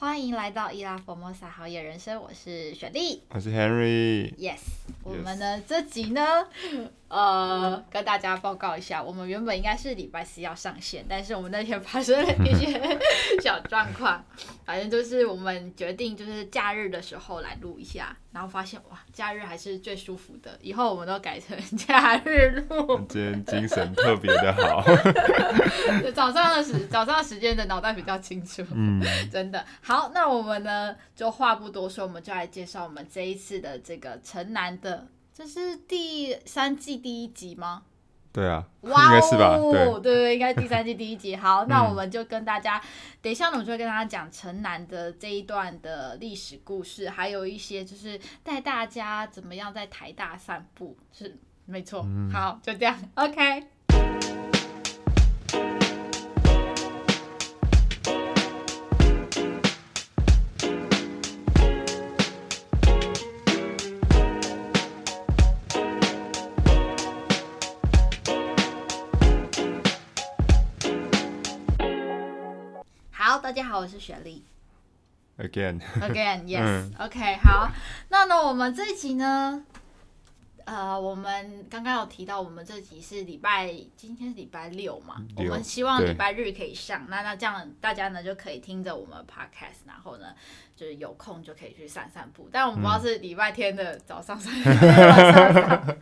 欢迎来到伊拉佛莫萨好野人生，我是雪莉，我是 Henry。Yes，, yes. 我们的这集呢，呃，跟大家报告一下，我们原本应该是礼拜四要上线，但是我们那天发生了一些小状况，反正就是我们决定就是假日的时候来录一下，然后发现哇，假日还是最舒服的，以后我们都改成假日录。今天精神特别的好，早上的时早上时间的脑袋比较清楚，嗯，真的。好，那我们呢，就话不多说，我们就来介绍我们这一次的这个城南的，这是第三季第一集吗？对啊，哇哦，应该是吧？对对对，应该第三季第一集。好，那我们就跟大家，等一下呢，我就会跟大家讲城南的这一段的历史故事，还有一些就是带大家怎么样在台大散步，是没错。嗯、好，就这样，OK。大家好，我是雪莉。Again，Again，Yes，OK，好。那呢，我们这一集呢，呃，我们刚刚有提到，我们这集是礼拜，今天是礼拜六嘛，六我们希望礼拜日可以上。那那这样大家呢就可以听着我们 Podcast，然后呢。就是有空就可以去散散步，但我们不知道是礼拜天的早上上，还是晚上上。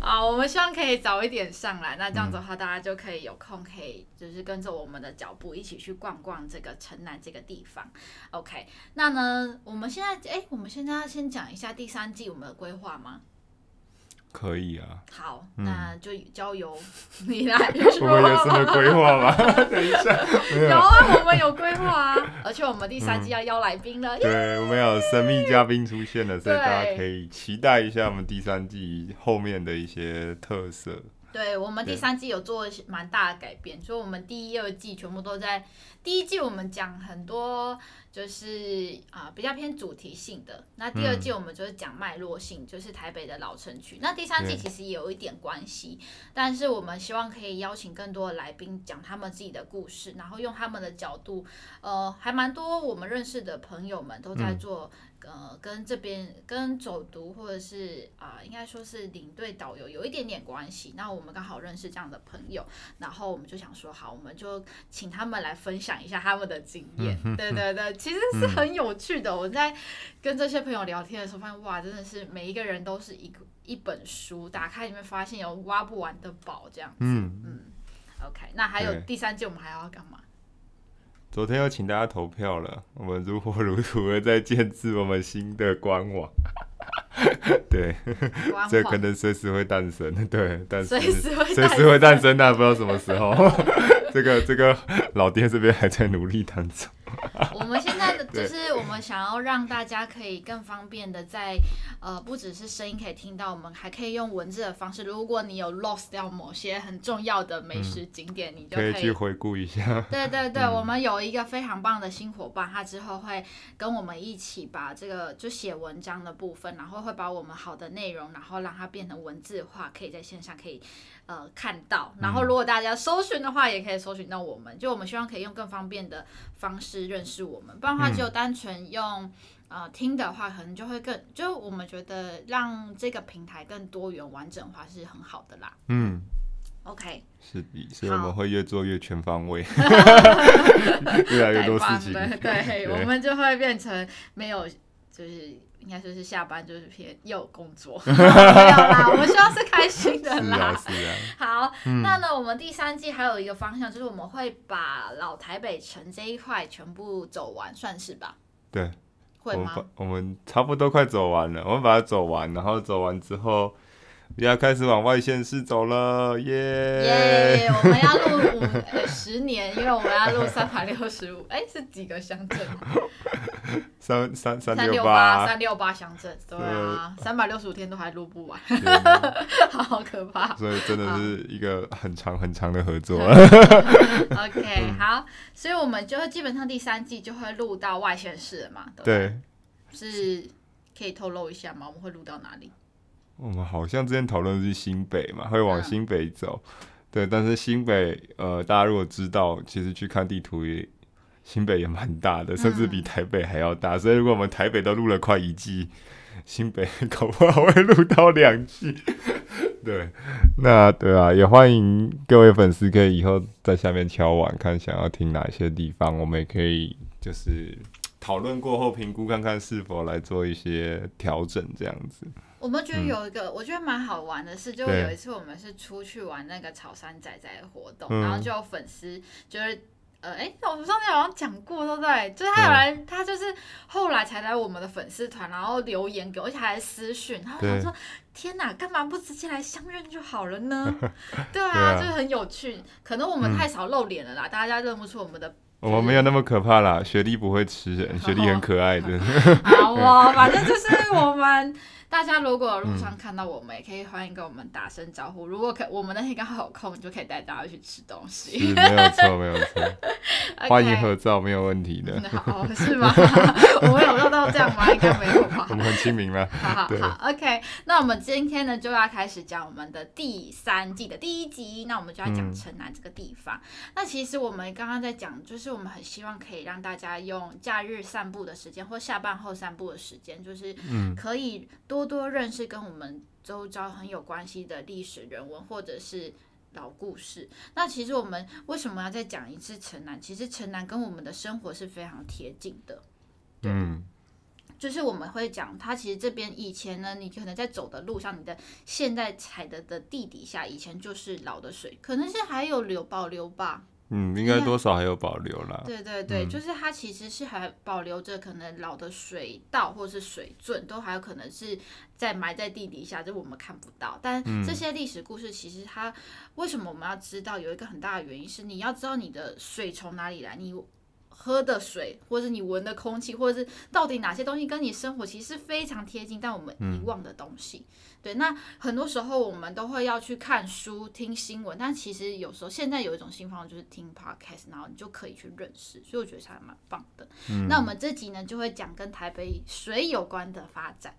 啊，我们希望可以早一点上来，那这样子的话，大家就可以有空，可以就是跟着我们的脚步一起去逛逛这个城南这个地方。OK，那呢，我们现在哎、欸，我们现在要先讲一下第三季我们的规划吗？可以啊，好，那就交由 你来说。我们有什么规划吗？等一下，有啊，我们有规划啊，而且我们第三季要邀来宾了。对，我们有神秘嘉宾出现了，所以大家可以期待一下我们第三季后面的一些特色。对，我们第三季有做蛮大的改变，所以我们第一、二季全部都在第一季，我们讲很多就是啊、呃、比较偏主题性的。那第二季我们就是讲脉络性，嗯、就是台北的老城区。那第三季其实也有一点关系，但是我们希望可以邀请更多的来宾讲他们自己的故事，然后用他们的角度，呃，还蛮多我们认识的朋友们都在做。嗯呃，跟这边跟走读或者是啊、呃，应该说是领队导游有一点点关系。那我们刚好认识这样的朋友，然后我们就想说，好，我们就请他们来分享一下他们的经验。嗯、对对对，其实是很有趣的。嗯、我在跟这些朋友聊天的时候，发现哇，真的是每一个人都是一个一本书，打开里面发现有挖不完的宝这样子。嗯嗯。OK，那还有第三季，我们还要干嘛？昨天又请大家投票了，我们如火如荼的在建置我们新的官网。对，这可能随时会诞生，对，但是随时会诞生，但不知道什么时候。这个这个老爹这边还在努力当中。我们现在的就是我们想要让大家可以更方便的在呃，不只是声音可以听到，我们还可以用文字的方式。如果你有 lost 掉某些很重要的美食景点，嗯、你就可以，去回顾一下。对对对，嗯、我们有一个非常棒的新伙伴，他之后会跟我们一起把这个就写文章的部分，然后会把我们好的内容，然后让它变成文字化，可以在线上可以呃看到。然后如果大家搜寻的话，也可以搜寻到我们。就我们希望可以用更方便的方式认识我们，不然的话只有单纯用、嗯、呃听的话，可能就会更就我们觉得让这个平台更多元完整化是很好的啦。嗯，OK，是的，所以我们会越做越全方位，越来越多事情。对，对我们就会变成没有就是。应该说是下班就是偏又有工作，没有啦，我们希望是开心的啦。是啊，是啊。好，嗯、那呢，我们第三季还有一个方向，就是我们会把老台北城这一块全部走完，算是吧？对。会吗？我们差不多快走完了，我们把它走完，然后走完之后。要开始往外县市走了，耶!耶！我们要录五十年，因为我们要录三百六十五，哎，是几个乡镇？三三三六八，三六八乡镇，对啊，三百六十五天都还录不完，好可怕。所以真的是一个很长很长的合作。OK，好，所以我们就会基本上第三季就会录到外县市了嘛？对，对，是可以透露一下吗？我们会录到哪里？我们好像之前讨论的是新北嘛，会往新北走，嗯、对。但是新北，呃，大家如果知道，其实去看地图也，新北也蛮大的，甚至比台北还要大。嗯、所以如果我们台北都录了快一季，新北搞不好会录到两季。对，那对啊，也欢迎各位粉丝可以以后在下面敲碗，看想要听哪些地方，我们也可以就是讨论过后评估看看是否来做一些调整，这样子。我们觉得有一个我觉得蛮好玩的事，就有一次我们是出去玩那个草山仔仔的活动，然后就有粉丝就是。呃，哎，我们上次好像讲过，对不对？就是他有来，嗯、他就是后来才来我们的粉丝团，然后留言给我，而且还私讯，然后他说：“天哪，干嘛不直接来相认就好了呢？” 对啊，对啊，就是很有趣。可能我们太少露脸了啦，嗯、大家认不出我们的。我们没有那么可怕啦，雪莉不会吃人，雪莉很可爱的。好啊，反正就是我们。大家如果路上看到我们，也可以欢迎跟我们打声招呼。嗯、如果可，我们那天刚好有空，就可以带大家去吃东西。是，没有错，没有错。欢迎合照，没有问题的。好，是吗？我们有做到这样吗？应该没有吧。我们很亲民了？好好好，OK。那我们今天呢，就要开始讲我们的第三季的第一集。那我们就要讲城南这个地方。嗯、那其实我们刚刚在讲，就是我们很希望可以让大家用假日散步的时间，或下班后散步的时间，就是可以多。多多认识跟我们周遭很有关系的历史人文，或者是老故事。那其实我们为什么要再讲一次城南？其实城南跟我们的生活是非常贴近的。对，嗯，就是我们会讲，它其实这边以前呢，你可能在走的路上，你的现在踩的的地底下，以前就是老的水，可能是还有留保留吧。嗯，应该多少还有保留啦。对对对，嗯、就是它其实是还保留着可能老的水稻或是水圳，都还有可能是在埋在地底下，就我们看不到。但这些历史故事，其实它为什么我们要知道？有一个很大的原因是，你要知道你的水从哪里来，你喝的水，或者你闻的空气，或者是到底哪些东西跟你生活其实是非常贴近，但我们遗忘的东西。嗯对，那很多时候我们都会要去看书、听新闻，但其实有时候现在有一种新方法就是听 podcast，然后你就可以去认识，所以我觉得还蛮棒的。嗯、那我们这集呢就会讲跟台北水有关的发展。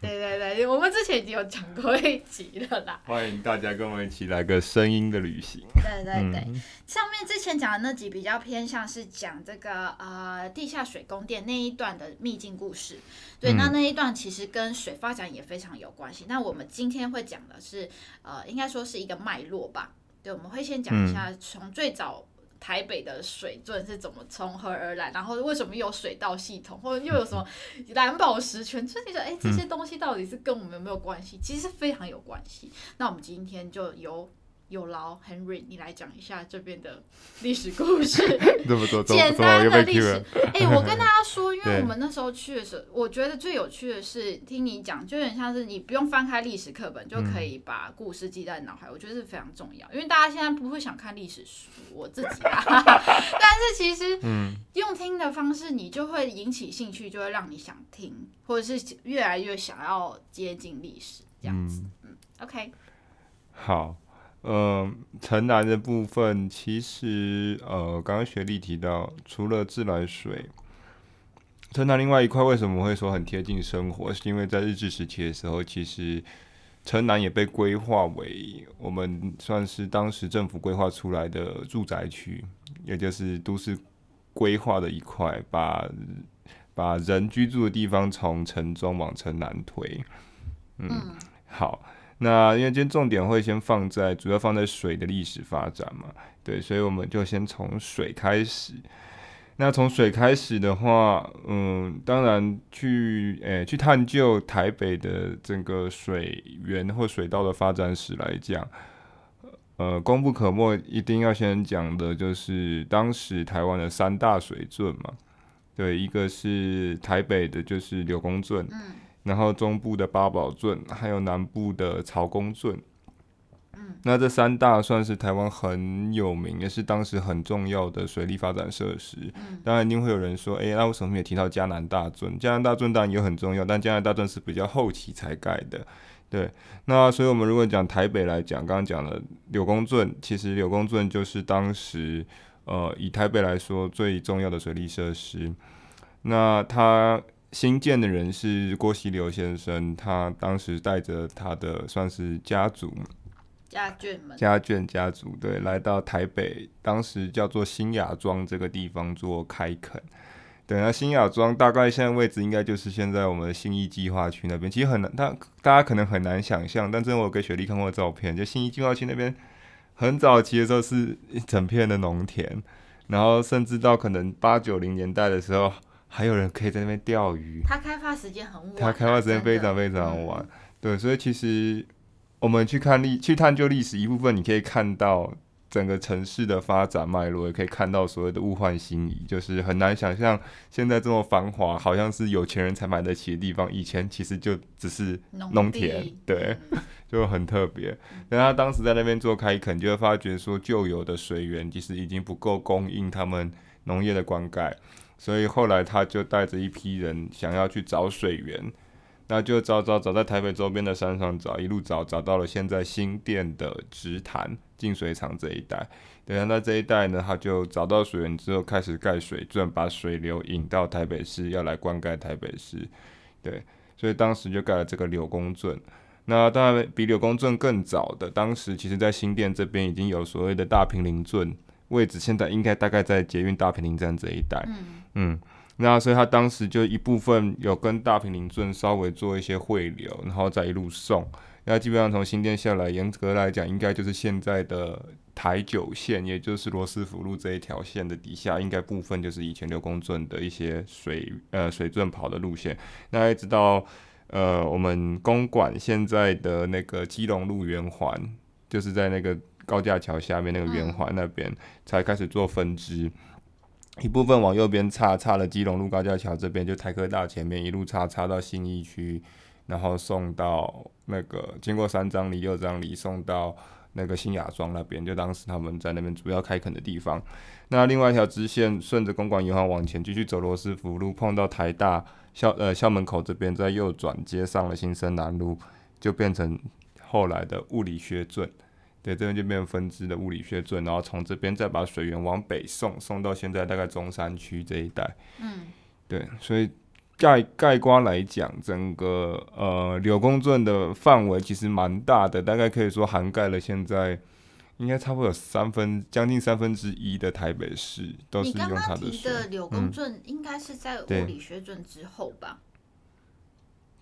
对对对，我们之前已经有讲过一集了啦。欢迎大家跟我们一起来个声音的旅行。对对对，嗯、上面之前讲的那集比较偏向是讲这个呃地下水宫殿那一段的秘境故事。对，那那一段其实跟水发展也非常有关系。那我们今天会讲的是，呃，应该说是一个脉络吧。对，我们会先讲一下从最早台北的水圳是怎么从何而来，然后为什么有水道系统，或者又有什么蓝宝石泉。所以你说，哎，这些东西到底是跟我们有没有关系？其实非常有关系。那我们今天就由。有劳 Henry，你来讲一下这边的历史故事。这么多，简单的历史。哎、欸，我跟大家说，因为我们那时候去的时候，我觉得最有趣的是听你讲，就有点像是你不用翻开历史课本就可以把故事记在脑海。嗯、我觉得是非常重要，因为大家现在不会想看历史书，我自己啊。但是其实，嗯，用听的方式，你就会引起兴趣，就会让你想听，或者是越来越想要接近历史这样子。嗯，嗯，OK，好。呃，城南的部分其实，呃，刚刚雪莉提到，除了自来水，城南另外一块为什么会说很贴近生活？是因为在日治时期的时候，其实城南也被规划为我们算是当时政府规划出来的住宅区，也就是都市规划的一块，把把人居住的地方从城中往城南推。嗯，嗯好。那因为今天重点会先放在主要放在水的历史发展嘛，对，所以我们就先从水开始。那从水开始的话，嗯，当然去诶、去探究台北的整个水源或水道的发展史来讲，呃，功不可没，一定要先讲的就是当时台湾的三大水圳嘛，对，一个是台北的，就是柳公圳。然后中部的八宝圳，还有南部的曹公圳，嗯，那这三大算是台湾很有名，也是当时很重要的水利发展设施。嗯，当然一定会有人说，哎，那为什么没有提到嘉南大圳？嘉南大圳当然也很重要，但嘉南大圳是比较后期才盖的。对，那所以我们如果讲台北来讲，刚刚讲了柳公圳，其实柳公圳就是当时呃以台北来说最重要的水利设施。那它。新建的人是郭锡流先生，他当时带着他的算是家族，家眷们，家眷家族对，来到台北，当时叫做新雅庄这个地方做开垦。对，那新雅庄大概现在位置应该就是现在我们的信义计划区那边，其实很难，大大家可能很难想象，但真的我给雪莉看过照片，就新义计划区那边很早期的时候是一整片的农田，然后甚至到可能八九零年代的时候，还有人可以在那边钓鱼。它开发时间很晚，啊，它开发时间非常非常晚，嗯，对，所以其实。我们去看历，去探究历史一部分，你可以看到整个城市的发展脉络，也可以看到所谓的物换星移，就是很难想象现在这么繁华，好像是有钱人才买得起的地方，以前其实就只是农田，对，就很特别。那他当时在那边做开垦，就会发觉说旧有的水源其实已经不够供应他们农业的灌溉，所以后来他就带着一批人想要去找水源。那就找找找，在台北周边的山上找，一路找找到了现在新店的直潭净水厂这一带。等下，那这一带呢，他就找到水源之后，开始盖水圳，把水流引到台北市，要来灌溉台北市。对，所以当时就盖了这个柳公圳。那当然比柳公圳更早的，当时其实在新店这边已经有所谓的大平林圳，位置现在应该大概在捷运大平林站这一带。嗯。嗯那所以他当时就一部分有跟大坪林圳稍微做一些汇流，然后再一路送。那基本上从新店下来，严格来讲，应该就是现在的台九线，也就是罗斯福路这一条线的底下，应该部分就是以前六公圳的一些水呃水圳跑的路线。那一直到呃我们公馆现在的那个基隆路圆环，就是在那个高架桥下面那个圆环那边，才开始做分支。一部分往右边插，插了基隆路高架桥这边，就台科大前面一路插，插到新义区，然后送到那个经过三张犁、六张犁，送到那个新雅庄那边，就当时他们在那边主要开垦的地方。那另外一条支线顺着公馆银行往前继续走罗斯福路，碰到台大校呃校门口这边，再右转接上了新生南路，就变成后来的物理学圳。对，这边就变成分支的物理学圳，然后从这边再把水源往北送，送到现在大概中山区这一带。嗯，对，所以概概观来讲，整个呃柳公圳的范围其实蛮大的，大概可以说涵盖了现在应该差不多有三分将近三分之一的台北市都是用它的水。你刚刚提的柳公圳应该是在物理学圳之后吧？嗯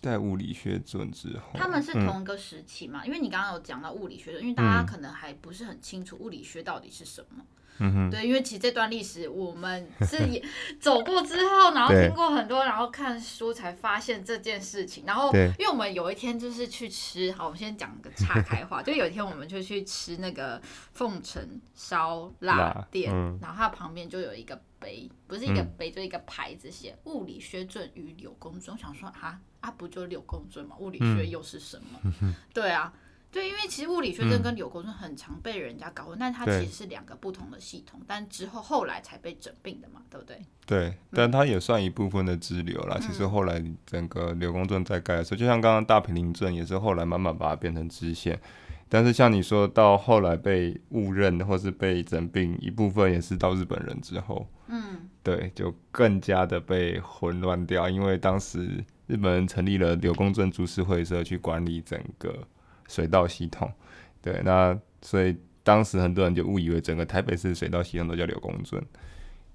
在物理学准之后，他们是同一个时期嘛？嗯、因为你刚刚有讲到物理学，因为大家可能还不是很清楚物理学到底是什么。嗯哼，对，因为其实这段历史我们是也 走过之后，然后听过很多，然后看书才发现这件事情。然后，因为我们有一天就是去吃，好，我先讲个岔开话，就有一天我们就去吃那个凤城烧腊店，嗯、然后它旁边就有一个碑，不是一个碑，嗯、就一个牌子写“物理学准与柳公圳”。我想说啊。啊，不就柳公圳嘛？物理学又是什么？嗯、对啊，对，因为其实物理学圳跟柳公圳很常被人家搞混，嗯、但它其实是两个不同的系统，但之后后来才被整并的嘛，对不对？对，但它也算一部分的支流啦。嗯、其实后来整个柳公镇在盖的时候，就像刚刚大平林镇也是后来慢慢把它变成支线，但是像你说到后来被误认或是被整并一部分，也是到日本人之后，嗯，对，就更加的被混乱掉，因为当时。日本人成立了柳公镇株式会社去管理整个水道系统，对，那所以当时很多人就误以为整个台北市水道系统都叫柳公圳，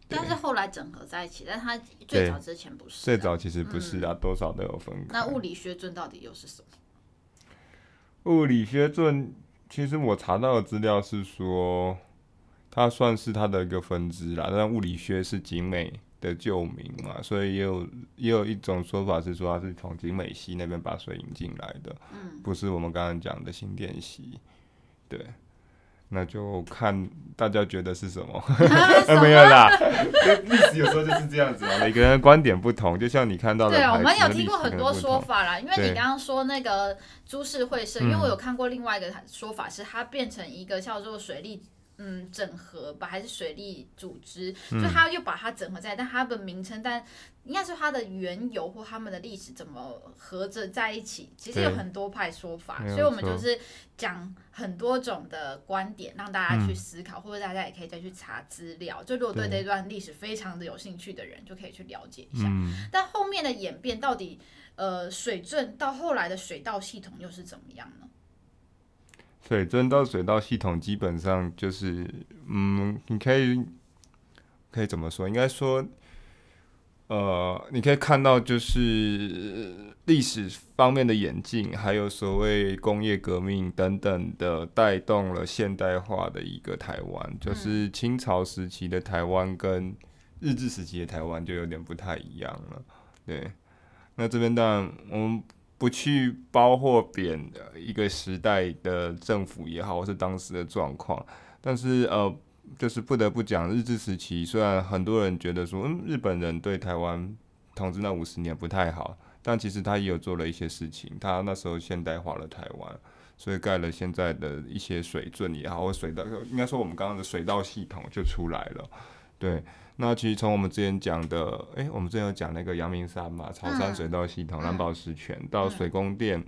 但是后来整合在一起，但它最早之前不是，最早其实不是啊，嗯、多少都有分开。那物理学尊到底又是什么？物理学尊其实我查到的资料是说，它算是它的一个分支啦，但物理学是景美。的旧名嘛，所以也有也有一种说法是说他是从景美溪那边把水引进来的，嗯，不是我们刚刚讲的新店溪，对，那就看大家觉得是什么，没有啦，历史有时候就是这样子嘛，每个人的观点不同，就像你看到的，对，我们有听过很多说法啦，因为你刚刚说那个株式会社，因为我有看过另外一个说法，是它变成一个叫做水利。嗯，整合吧，还是水利组织，就他又把它整合在，但它的名称，但应该是它的缘由或他们的历史怎么合着在一起，其实有很多派说法，所以我们就是讲很多种的观点，让大家去思考，嗯、或者大家也可以再去查资料。就如果对这段历史非常的有兴趣的人，就可以去了解一下。嗯、但后面的演变到底，呃，水圳到后来的水道系统又是怎么样呢？水圳到水道系统基本上就是，嗯，你可以可以怎么说？应该说，呃，你可以看到就是历史方面的演进，还有所谓工业革命等等的带动了现代化的一个台湾。就是清朝时期的台湾跟日治时期的台湾就有点不太一样了。对，那这边当然我们。不去褒或贬的一个时代的政府也好，或是当时的状况，但是呃，就是不得不讲，日治时期虽然很多人觉得说，嗯，日本人对台湾统治那五十年不太好，但其实他也有做了一些事情，他那时候现代化了台湾，所以盖了现在的一些水圳也好，或水道，应该说我们刚刚的水道系统就出来了，对。那其实从我们之前讲的，哎、欸，我们之前有讲那个阳明山嘛，潮山水道系统、蓝宝石泉到水宫殿，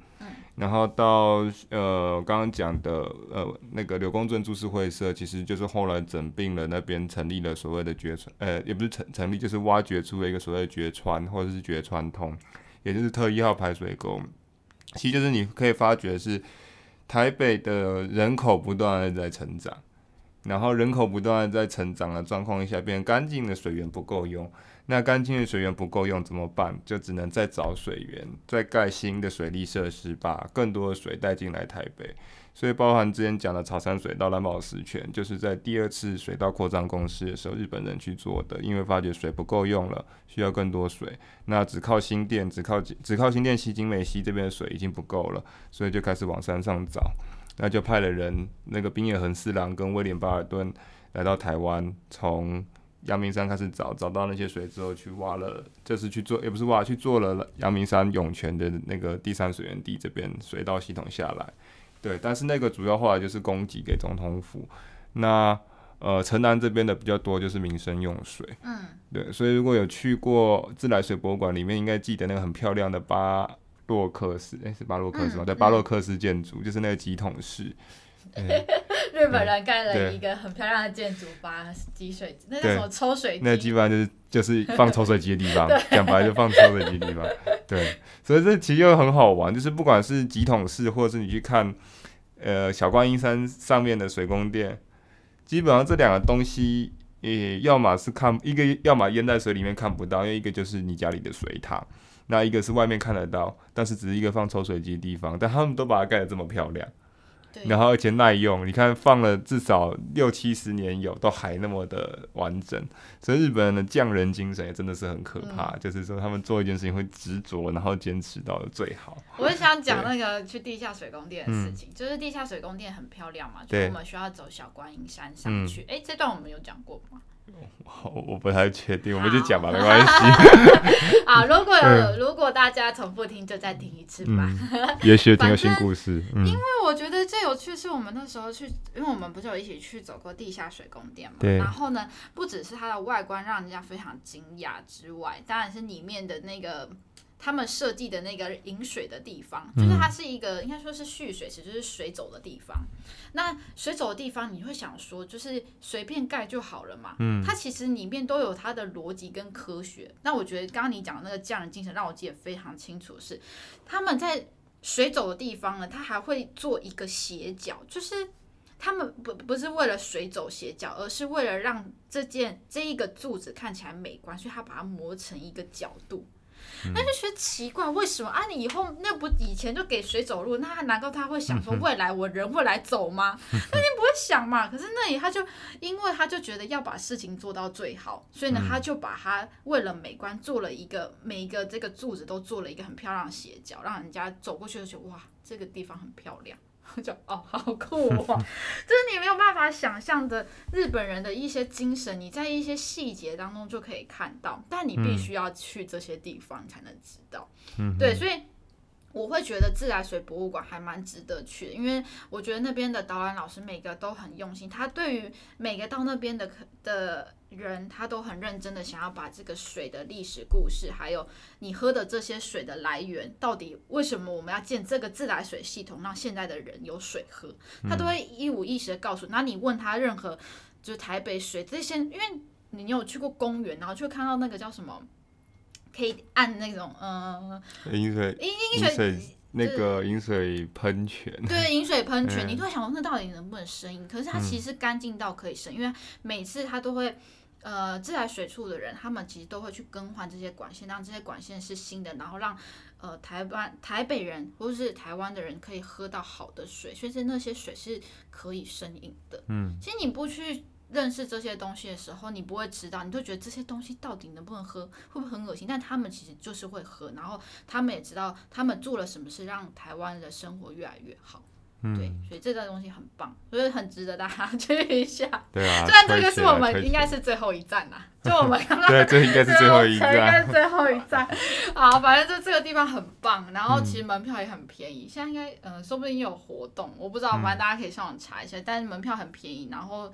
然后到呃刚刚讲的呃那个柳公镇株式会社，其实就是后来整并了那边成立了所谓的绝川，呃也不是成成立，就是挖掘出了一个所谓的绝川或者是绝川通，也就是特一号排水沟。其实就是你可以发觉是台北的人口不断的在成长。然后人口不断在成长的状况下，变干净的水源不够用。那干净的水源不够用怎么办？就只能再找水源，再盖新的水利设施，把更多的水带进来台北。所以包含之前讲的草山水道、蓝宝石泉，就是在第二次水道扩张公司的时候，日本人去做的，因为发觉水不够用了，需要更多水。那只靠新店，只靠只靠新店溪、景美溪这边的水已经不够了，所以就开始往山上找。那就派了人，那个冰野恒四郎跟威廉巴尔顿来到台湾，从阳明山开始找，找到那些水之后去挖了，这次去做，也不是挖，去做了阳明山涌泉的那个第三水源地这边水道系统下来。对，但是那个主要后来就是供给给总统府。那呃，城南这边的比较多就是民生用水。嗯，对，所以如果有去过自来水博物馆，里面应该记得那个很漂亮的八。洛克斯，哎、欸，是巴洛克斯吗？对、嗯，巴洛克斯建筑、嗯、就是那个几桶式。日本人盖了一个很漂亮的建筑，把积水，那叫什么抽水机？那基本上就是就是放抽水机的地方，讲白就放抽水机的地方。对，所以这其实又很好玩，就是不管是几桶式，或者是你去看，呃，小观音山上面的水宫殿，基本上这两个东西，也要么是看一个，要么淹在水里面看不到，因为一个就是你家里的水塔。那一个是外面看得到，但是只是一个放抽水机的地方，但他们都把它盖得这么漂亮，然后而且耐用，你看放了至少六七十年有，都还那么的完整，所以日本人的匠人精神也真的是很可怕，嗯、就是说他们做一件事情会执着，然后坚持到最好。我是想讲那个去地下水宫殿的事情，就是地下水宫殿很漂亮嘛，就是我们需要走小观音山上去，哎、这段我们有讲过吗？我我不太确定，我们就讲吧，没关系。好，如果有如果大家重复听，就再听一次吧。嗯、也许听个新故事。嗯、因为我觉得最有趣是我们那时候去，因为我们不是有一起去走过地下水宫殿嘛。对。然后呢，不只是它的外观让人家非常惊讶之外，当然是里面的那个。他们设计的那个引水的地方，就是它是一个应该说是蓄水池，就是水走的地方。那水走的地方，你会想说，就是随便盖就好了嘛？嗯，它其实里面都有它的逻辑跟科学。那我觉得刚刚你讲的那个匠人精神，让我记得非常清楚是，是他们在水走的地方呢，他还会做一个斜角，就是他们不不是为了水走斜角，而是为了让这件这一个柱子看起来美观，所以他把它磨成一个角度。那就觉得奇怪，为什么啊？你以后那不以前就给谁走路，那难道他会想说未来我人会来走吗？那你不会想嘛？可是那里他就因为他就觉得要把事情做到最好，所以呢，他就把他为了美观做了一个每一个这个柱子都做了一个很漂亮的斜角，让人家走过去就觉得哇，这个地方很漂亮。就哦，好酷哦！就是你没有办法想象的日本人的一些精神，你在一些细节当中就可以看到，但你必须要去这些地方才能知道。嗯，对，所以我会觉得自来水博物馆还蛮值得去的，因为我觉得那边的导览老师每个都很用心，他对于每个到那边的的。人他都很认真的想要把这个水的历史故事，还有你喝的这些水的来源，到底为什么我们要建这个自来水系统，让现在的人有水喝，他都会一五一十的告诉。那你问他任何就是台北水这些，因为你有去过公园，然后就看到那个叫什么，可以按那种嗯饮水。饮水那个饮水喷泉，对，饮水喷泉，嗯、你都会想说那到底能不能生饮？可是它其实干净到可以生，嗯、因为每次它都会，呃，自来水处的人，他们其实都会去更换这些管线，让这些管线是新的，然后让呃台湾台北人或者是台湾的人可以喝到好的水，所以是那些水是可以生饮的。嗯，其实你不去。认识这些东西的时候，你不会知道，你就觉得这些东西到底能不能喝，会不会很恶心？但他们其实就是会喝，然后他们也知道他们做了什么事，让台湾的生活越来越好。嗯、对，所以这个东西很棒，所以很值得大家去一下。对啊，虽然这个是我们应该是最后一站啦，就我们刚刚对，这应该是最后一站，应该是最后一站。好，反正就这个地方很棒，然后其实门票也很便宜，嗯、现在应该呃说不定有活动，我不知道，反正大家可以上网查一下。嗯、但是门票很便宜，然后。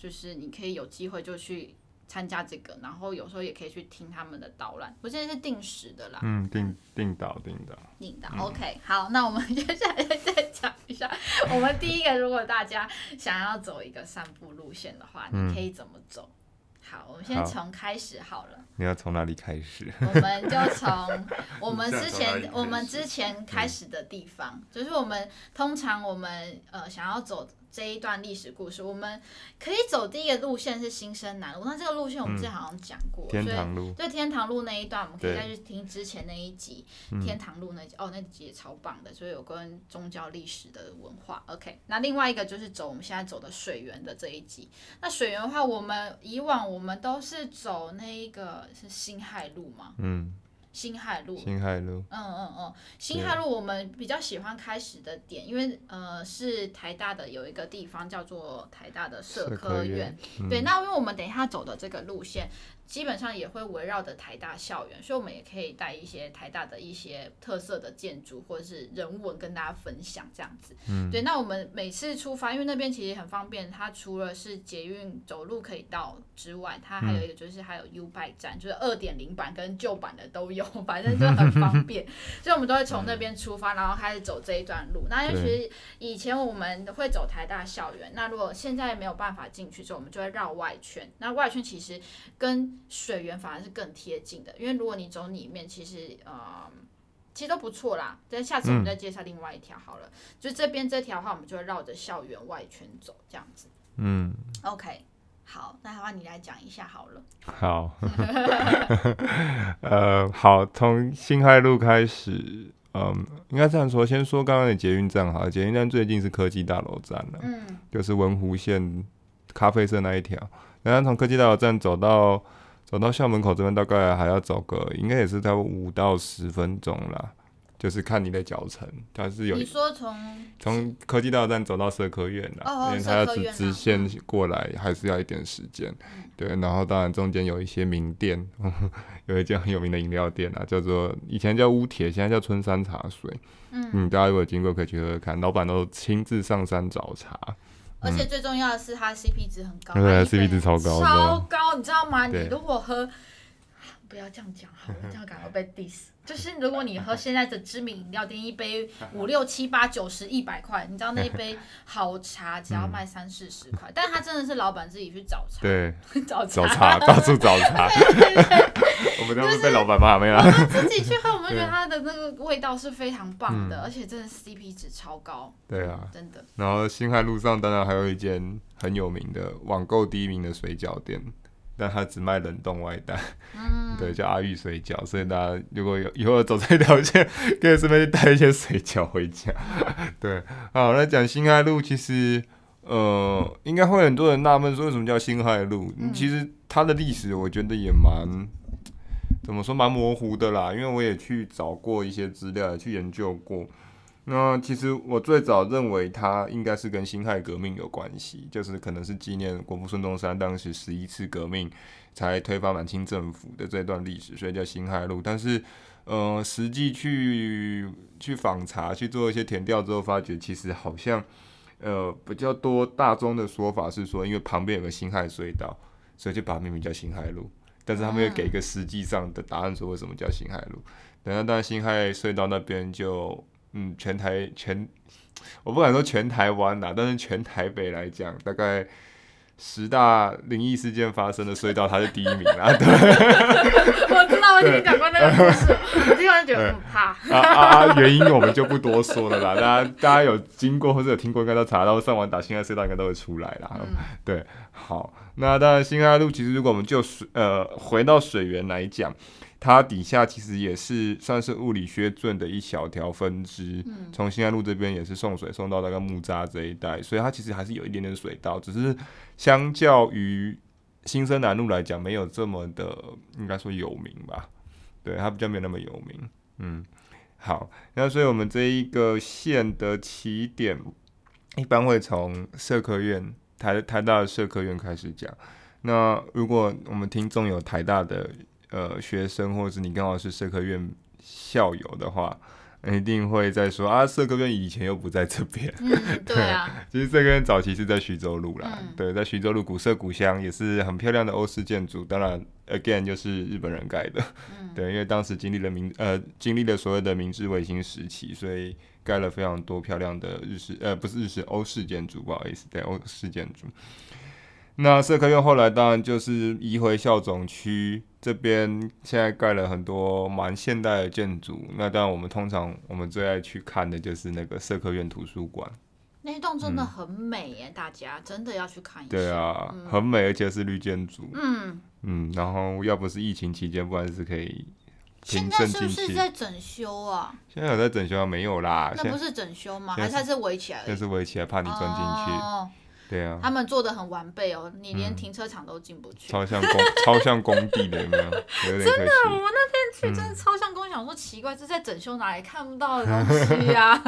就是你可以有机会就去参加这个，然后有时候也可以去听他们的导览。我现在是定时的啦，嗯，定定导定导定导。OK，好，那我们 接下来再讲一下，我们第一个，如果大家想要走一个散步路线的话，你可以怎么走？好，我们先从开始好了。你要从哪里开始？我们就从 我们之前我们之前开始的地方，就是我们通常我们呃想要走。这一段历史故事，我们可以走第一个路线是新生南路。那这个路线我们之前好像讲过，嗯、天堂路。所以对天堂路那一段，我们可以再去听之前那一集天堂路那集哦，那集也超棒的，所以有关宗教历史的文化。OK，那另外一个就是走我们现在走的水源的这一集。那水源的话，我们以往我们都是走那一个是辛亥路嘛？嗯。辛亥路，新海路，嗯嗯嗯，新海路我们比较喜欢开始的点，因为呃是台大的有一个地方叫做台大的社科院，嗯、对，那因为我们等一下走的这个路线。基本上也会围绕着台大校园，所以我们也可以带一些台大的一些特色的建筑或者是人文跟大家分享这样子。嗯，对。那我们每次出发，因为那边其实很方便，它除了是捷运走路可以到之外，它还有一个就是还有 U-Bike 站，就是二点零版跟旧版的 都有，反正就很方便。所以我们都会从那边出发，然后开始走这一段路。那因为其实以前我们会走台大校园，那如果现在没有办法进去之后，我们就会绕外圈。那外圈其实跟水源反而是更贴近的，因为如果你走里面，其实呃，其实都不错啦。但下次我们再介绍另外一条好了。嗯、就这边这条的话，我们就会绕着校园外圈走，这样子。嗯，OK，好，那的话你来讲一下好了。好，呃，好，从辛亥路开始，嗯，应该这样说，先说刚刚的捷运站好了，捷运站最近是科技大楼站了，嗯，就是文湖线咖啡色那一条，然后从科技大楼站走到。走到校门口这边大概还要走个，应该也是在五到十分钟啦，就是看你的脚程。它是有你说从从科技大站走到社科院啦，哦哦因为它要直直线过来，还是要一点时间。嗯、对，然后当然中间有一些名店，呵 呵有一间很有名的饮料店啊，叫做以前叫乌铁，现在叫春山茶水。嗯，嗯，大家如果经过可以去喝喝看，老板都亲自上山找茶。而且最重要的是，它 CP 值很高，对，CP 值超高，超高，你知道吗？你如果喝，不要这样讲，好，这样感觉被 diss。就是如果你喝现在的知名饮料店，一杯 五六七八九十一百块，你知道那一杯好茶只要卖三四十块，但是他真的是老板自己去找茶，对，找找茶，到处找茶。我们都是被老板骂没了？我们自己去喝，我们觉得它的那个味道是非常棒的，而且真的 CP 值超高。对啊，真的。然后辛亥路上当然还有一间很有名的网购第一名的水饺店。但他只卖冷冻外带，嗯、对，叫阿玉水饺，所以大家如果有以后走这条线，可以顺便带一些水饺回家。对，好，那讲辛亥路，其实呃，应该会很多人纳闷说，为什么叫辛亥路？嗯、其实它的历史我觉得也蛮怎么说，蛮模糊的啦，因为我也去找过一些资料，也去研究过。那其实我最早认为它应该是跟辛亥革命有关系，就是可能是纪念国父孙中山当时十一次革命才推翻满清政府的这段历史，所以叫辛亥路。但是，呃，实际去去访查去做一些填调之后，发觉其实好像呃比较多大众的说法是说，因为旁边有个辛亥隧道，所以就把它命名叫辛亥路。但是他们又给一个实际上的答案，说为什么叫辛亥路？等下，当然辛亥隧道那边就。嗯，全台全，我不敢说全台湾呐，但是全台北来讲，大概十大灵异事件发生的隧道，它是第一名啦。对，我知道，我听你讲过那个故事，我听完就觉得很怕。啊啊啊！原因我们就不多说了啦，大家大家有经过或者有听过，应该都查到，上网打辛亥隧道应该都会出来啦。嗯、对，好，那当然辛亥路其实如果我们就水呃回到水源来讲，它底下其实也是算是物理学圳的一小条分支，从新安路这边也是送水送到那个木栅这一带，所以它其实还是有一点点水道，只是相较于新生南路来讲，没有这么的应该说有名吧。对，它比较没有那么有名，嗯，好，那所以我们这一个线的起点，一般会从社科院台台大的社科院开始讲。那如果我们听众有台大的呃学生，或者是你刚好是社科院校友的话，一定会在说啊，社科院以前又不在这边。嗯，对啊。其实社科院早期是在徐州路啦，嗯、对，在徐州路古色古香，也是很漂亮的欧式建筑。当然，again 就是日本人盖的。嗯、对，因为当时经历了明呃经历了所谓的明治维新时期，所以盖了非常多漂亮的日式呃不是日式欧式建筑，不好意思，对，欧式建筑。那社科院后来当然就是移回校总区这边，现在盖了很多蛮现代的建筑。那当然我们通常我们最爱去看的就是那个社科院图书馆，那一栋真的很美耶，嗯、大家真的要去看一下。对啊，嗯、很美，而且是绿建筑。嗯嗯，然后要不是疫情期间，不然是可以。现在是不是在整修啊？现在有在整修啊？没有啦。那不是整修吗？还是还是围起来？那是围起来，怕你钻进去。哦对啊，他们做的很完备哦，你连停车场都进不去，嗯、超像工，超像工地的，有没有？有点真的，我们那天去真的超像工，想说奇怪，这在整修哪里看不到的东西、啊？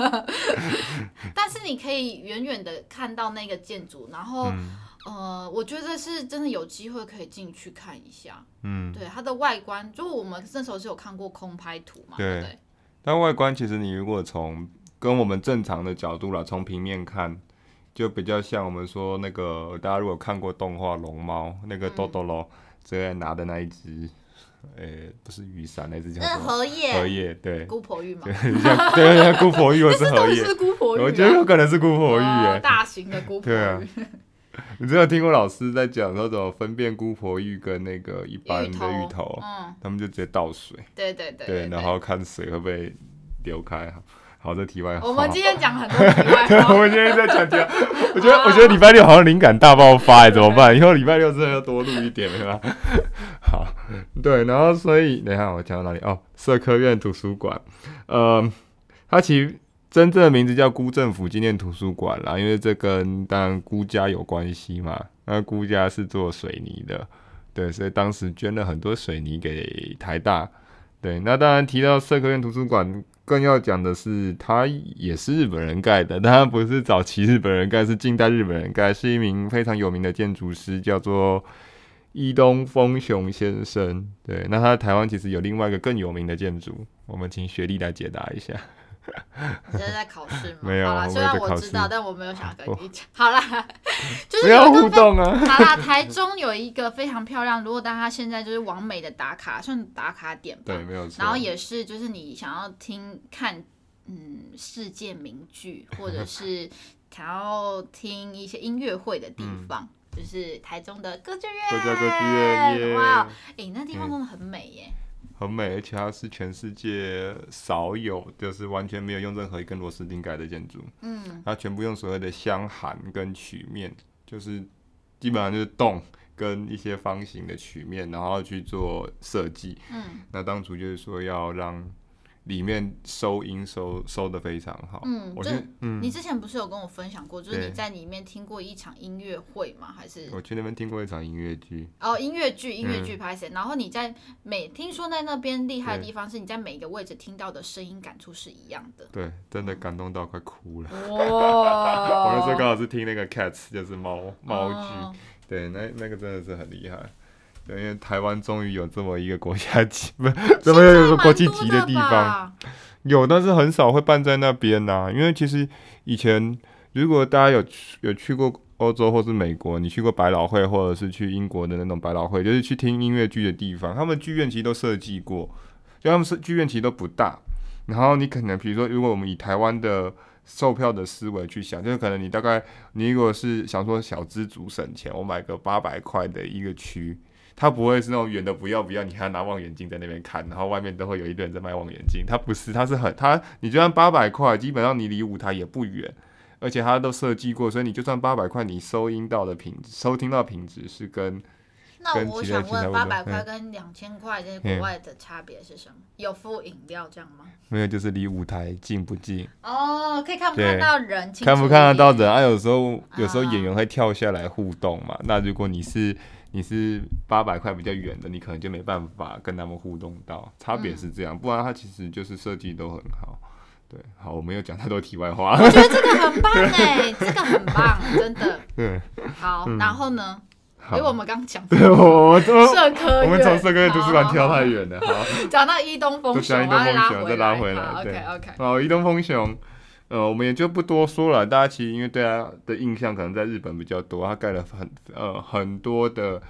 但是你可以远远的看到那个建筑，然后、嗯、呃，我觉得是真的有机会可以进去看一下。嗯，对，它的外观，就我们那时候是有看过空拍图嘛，对？但外观其实你如果从跟我们正常的角度啦，从平面看。就比较像我们说那个，大家如果看过动画《龙猫》，那个多多罗最爱拿的那一只，诶、欸，不是雨伞，那只叫什么？荷叶。荷叶，对。姑婆芋嘛。对，像对像姑婆芋，或是荷叶。是姑婆芋。我觉得有可能是姑婆芋，哎，大型的姑婆芋。对啊。你知道听过老师在讲说怎么分辨姑婆芋跟那个一般的芋头？嗯。他们就直接倒水。对对对。对，然后看水会不会流开哈。好这，题外话。我们今天讲很多题外话。我们今天在讲题外。我觉得，我觉得礼拜六好像灵感大爆发哎，怎么办？以后礼拜六真的要多录一点，对吧？好，对，然后所以，等一下我讲到哪里？哦，社科院图书馆，呃，它其实真正的名字叫辜政府纪念图书馆啦，因为这跟当然辜家有关系嘛。那辜家是做水泥的，对，所以当时捐了很多水泥给台大。对，那当然提到社科院图书馆。更要讲的是，他也是日本人盖的，但他不是早期日本人盖，是近代日本人盖，是一名非常有名的建筑师，叫做伊东丰雄先生。对，那他台湾其实有另外一个更有名的建筑，我们请雪莉来解答一下。你现在在考试吗？没有，好啦，虽然我知道，但我没有想跟你讲。好啦，就是不要互动啊。好啦，台中有一个非常漂亮，如果大家现在就是完美的打卡，算打卡点吧。对，没有错。然后也是，就是你想要听看，嗯，世界名剧，或者是想要听一些音乐会的地方，嗯、就是台中的歌剧院。歌剧院，哇，哎、欸，那地方真的很美耶。嗯很美，而且它是全世界少有，就是完全没有用任何一根螺丝钉盖的建筑。嗯，它全部用所谓的箱涵跟曲面，就是基本上就是洞跟一些方形的曲面，然后去做设计。嗯，那当初就是说要让。里面收音收收的非常好。嗯，我觉得，嗯，你之前不是有跟我分享过，就是你在里面听过一场音乐会吗？还是我去那边听过一场音乐剧。哦，音乐剧，音乐剧拍摄。然后你在每听说在那边厉害的地方是你在每一个位置听到的声音感触是一样的。对，真的感动到快哭了。哇！我那时候刚好是听那个 Cats，就是猫猫剧。对，那那个真的是很厉害。对，因为台湾终于有这么一个国家级，不，这么有一个国际级的地方，有，但是很少会办在那边呐、啊。因为其实以前，如果大家有去有去过欧洲或是美国，你去过百老汇或者是去英国的那种百老汇，就是去听音乐剧的地方，他们剧院其实都设计过，就他们是剧院其实都不大。然后你可能比如说，如果我们以台湾的售票的思维去想，就是可能你大概你如果是想说小资族省钱，我买个八百块的一个区。它不会是那种远的不要不要，你还要拿望远镜在那边看，然后外面都会有一堆人在卖望远镜。它不是，它是很它，你就算八百块，基本上你离舞台也不远，而且它都设计过，所以你就算八百块，你收音到的品质、收听到品质是跟。那我想问，八百块跟两千块在国外的差别是什么？嗯、有附饮料这样吗？没有，就是离舞台近不近。哦，可以看不看到人？看不看得到人啊？有时候有时候演员会跳下来互动嘛。啊、那如果你是你是八百块比较远的，你可能就没办法跟他们互动到。差别是这样，嗯、不然它其实就是设计都很好。对，好，我没有讲太多题外话。我觉得这个 很棒哎，这个很棒，真的。对，好，嗯、然后呢？因为我们刚讲，对，我社科，我们从社科院图书馆跳太远了。好，讲到伊东风雄，再拉回来。OK OK。好，伊东风雄，呃，我们也就不多说了。大家其实因为对他的印象可能在日本比较多，他盖了很呃很多的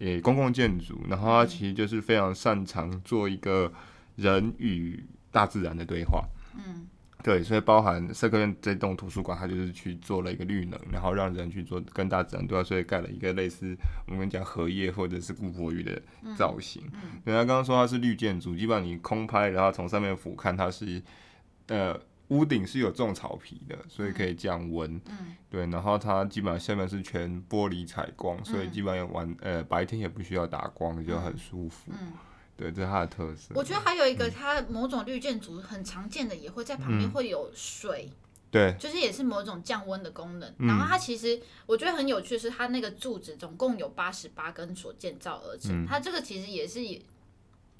呃公共建筑，然后他其实就是非常擅长做一个人与大自然的对话。嗯。对，所以包含社科院这栋图书馆，它就是去做了一个绿能，然后让人去做跟大自然对话，所以盖了一个类似我们讲荷叶或者是姑婆芋的造型。嗯嗯、对，他刚刚说它是绿建筑，基本上你空拍，然后从上面俯瞰，它是呃屋顶是有种草皮的，所以可以降温。嗯、对，然后它基本上下面是全玻璃采光，所以基本上晚呃白天也不需要打光，就很舒服。嗯嗯对，这是它的特色。我觉得还有一个，它某种绿建筑很常见的，也会在旁边会有水，嗯、对，就是也是某种降温的功能。嗯、然后它其实我觉得很有趣的是，它那个柱子总共有八十八根所建造而成，嗯、它这个其实也是。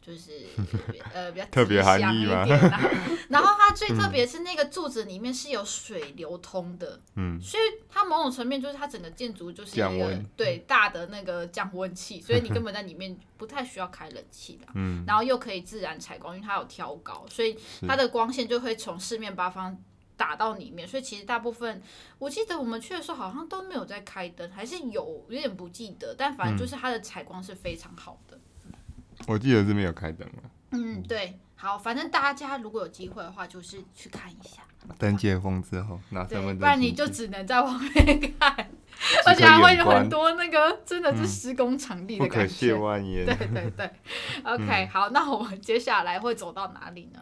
就是 呃比较特别含义嘛，然后它最特别是那个柱子里面是有水流通的，嗯，所以它某种层面就是它整个建筑就是一个对大的那个降温器，所以你根本在里面不太需要开冷气的，嗯，然后又可以自然采光，因为它有挑高，所以它的光线就会从四面八方打到里面，所以其实大部分我记得我们去的时候好像都没有在开灯，还是有有点不记得，但反正就是它的采光是非常好的。我记得是没有开灯了。嗯，对，好，反正大家如果有机会的话，就是去看一下。灯解封之后，拿身份证，不然你就只能在外面看，而且还会有很多那个真的是施工场地的感觉。不可亵玩焉。对对对，OK，、嗯、好，那我们接下来会走到哪里呢？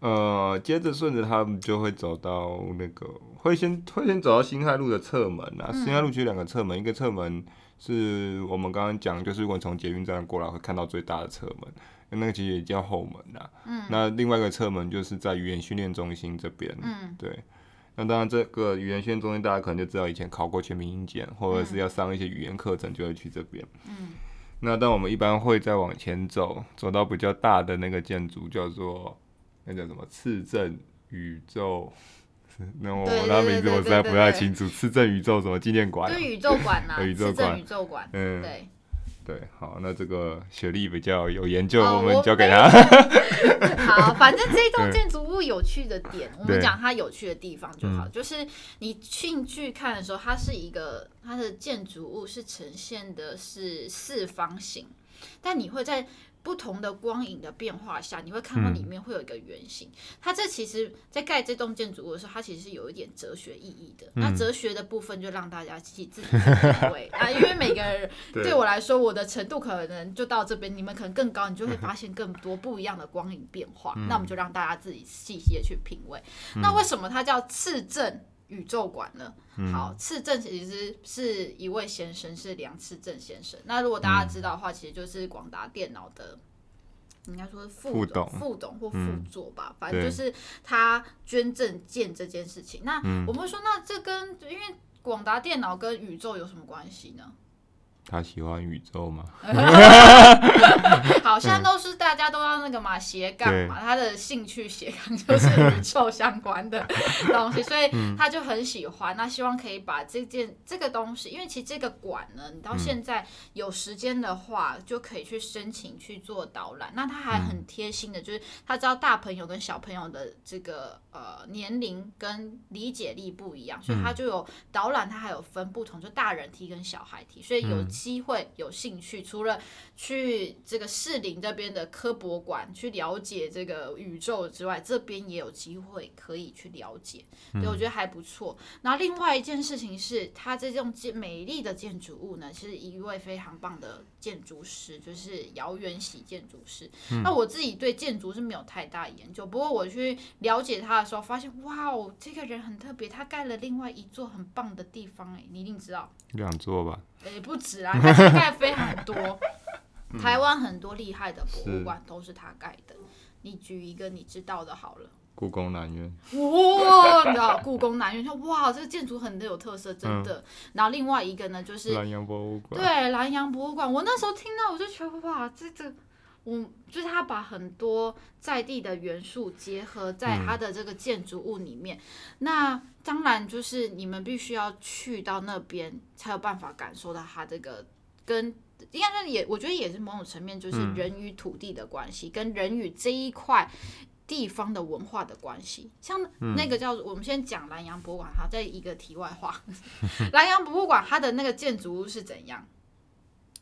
呃，接着顺着他们就会走到那个，会先会先走到新海路的侧门啊。辛亥、嗯、路其实有两个侧门，一个侧门。是我们刚刚讲，就是如果从捷运站过来会看到最大的侧门，那个其实也叫后门呐。嗯。那另外一个侧门就是在语言训练中心这边。嗯。对。那当然，这个语言训练中心大家可能就知道，以前考过全民英检，或者是要上一些语言课程，就会去这边。嗯。那但我们一般会再往前走，走到比较大的那个建筑，叫做那叫什么？次振宇宙。那我那名字我实在不太清楚，市政宇宙什么纪念馆？对，宇宙馆呐，宇宙馆，宇宙馆。嗯，对，对，好，那这个雪莉比较有研究，我们交给他。好，反正这栋建筑物有趣的点，我们讲它有趣的地方就好。就是你进去看的时候，它是一个它的建筑物是呈现的是四方形，但你会在。不同的光影的变化下，你会看到里面会有一个圆形。嗯、它这其实，在盖这栋建筑物的时候，它其实是有一点哲学意义的。嗯、那哲学的部分就让大家自己自己品味 啊，因为每个人 对我来说，我的程度可能就到这边，你们可能更高，你就会 发现更多不一样的光影变化。嗯、那我们就让大家自己细细的去品味。嗯、那为什么它叫次振宇宙馆了？嗯、好，次正其实是一位先生，是梁次正先生。那如果大家知道的话，嗯、其实就是广达电脑的，应该说是副董、副董或副座吧。嗯、反正就是他捐赠建这件事情。嗯、那我们会说，那这跟因为广达电脑跟宇宙有什么关系呢？他喜欢宇宙吗？好像都是大家都要那个嘛斜杠嘛，他的兴趣斜杠就是宇宙相关的东西，所以他就很喜欢。那希望可以把这件这个东西，因为其实这个馆呢，你到现在有时间的话，就可以去申请去做导览。那他还很贴心的，就是他知道大朋友跟小朋友的这个呃年龄跟理解力不一样，所以他就有导览，他还有分不同，就大人梯跟小孩梯，所以有。机会有兴趣，除了去这个士林这边的科博馆去了解这个宇宙之外，这边也有机会可以去了解，对，我觉得还不错。然后另外一件事情是，它这种建美丽的建筑物呢，是一位非常棒的建筑师，就是姚元喜建筑师。那我自己对建筑是没有太大研究，不过我去了解他的时候，发现哇哦，这个人很特别，他盖了另外一座很棒的地方，哎，你一定知道，两座吧？哎，不止啊，他盖非常多。台湾很多厉害的博物馆都是他盖的。你举一个你知道的好了。故宫南院。哇，你知道故宫南院，说哇，这个建筑很有特色，真的。然后另外一个呢，就是兰阳博物馆。对，南洋博物馆。我那时候听到，我就觉得哇，这这，我就是他把很多在地的元素结合在他的这个建筑物里面。那当然就是你们必须要去到那边，才有办法感受到他这个跟。应该说也，我觉得也是某种层面，就是人与土地的关系，嗯、跟人与这一块地方的文化的关系。像那个叫，我们先讲南洋博物馆，哈，在一个题外话，南洋博物馆它的那个建筑物是怎样？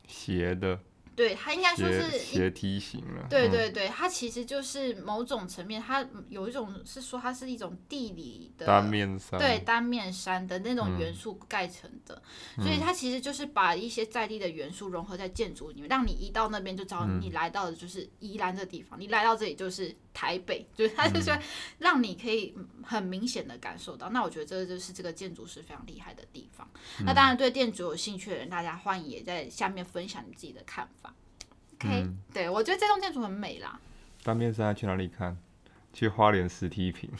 斜的。对，它应该说是斜梯形了。对对对，它其实就是某种层面，它有一种是说它是一种地理的单面山，对单面山的那种元素盖成的，嗯、所以它其实就是把一些在地的元素融合在建筑里面，让你一到那边就知道你来到的就是宜兰的地方，嗯、你来到这里就是台北，就是它就是让你可以很明显的感受到。那我觉得这就是这个建筑师非常厉害的地方。嗯、那当然，对建筑有兴趣的人，大家欢迎也在下面分享你自己的看法。OK，、嗯、对，我觉得这栋建筑很美啦。单面山去哪里看？去花莲石梯坪。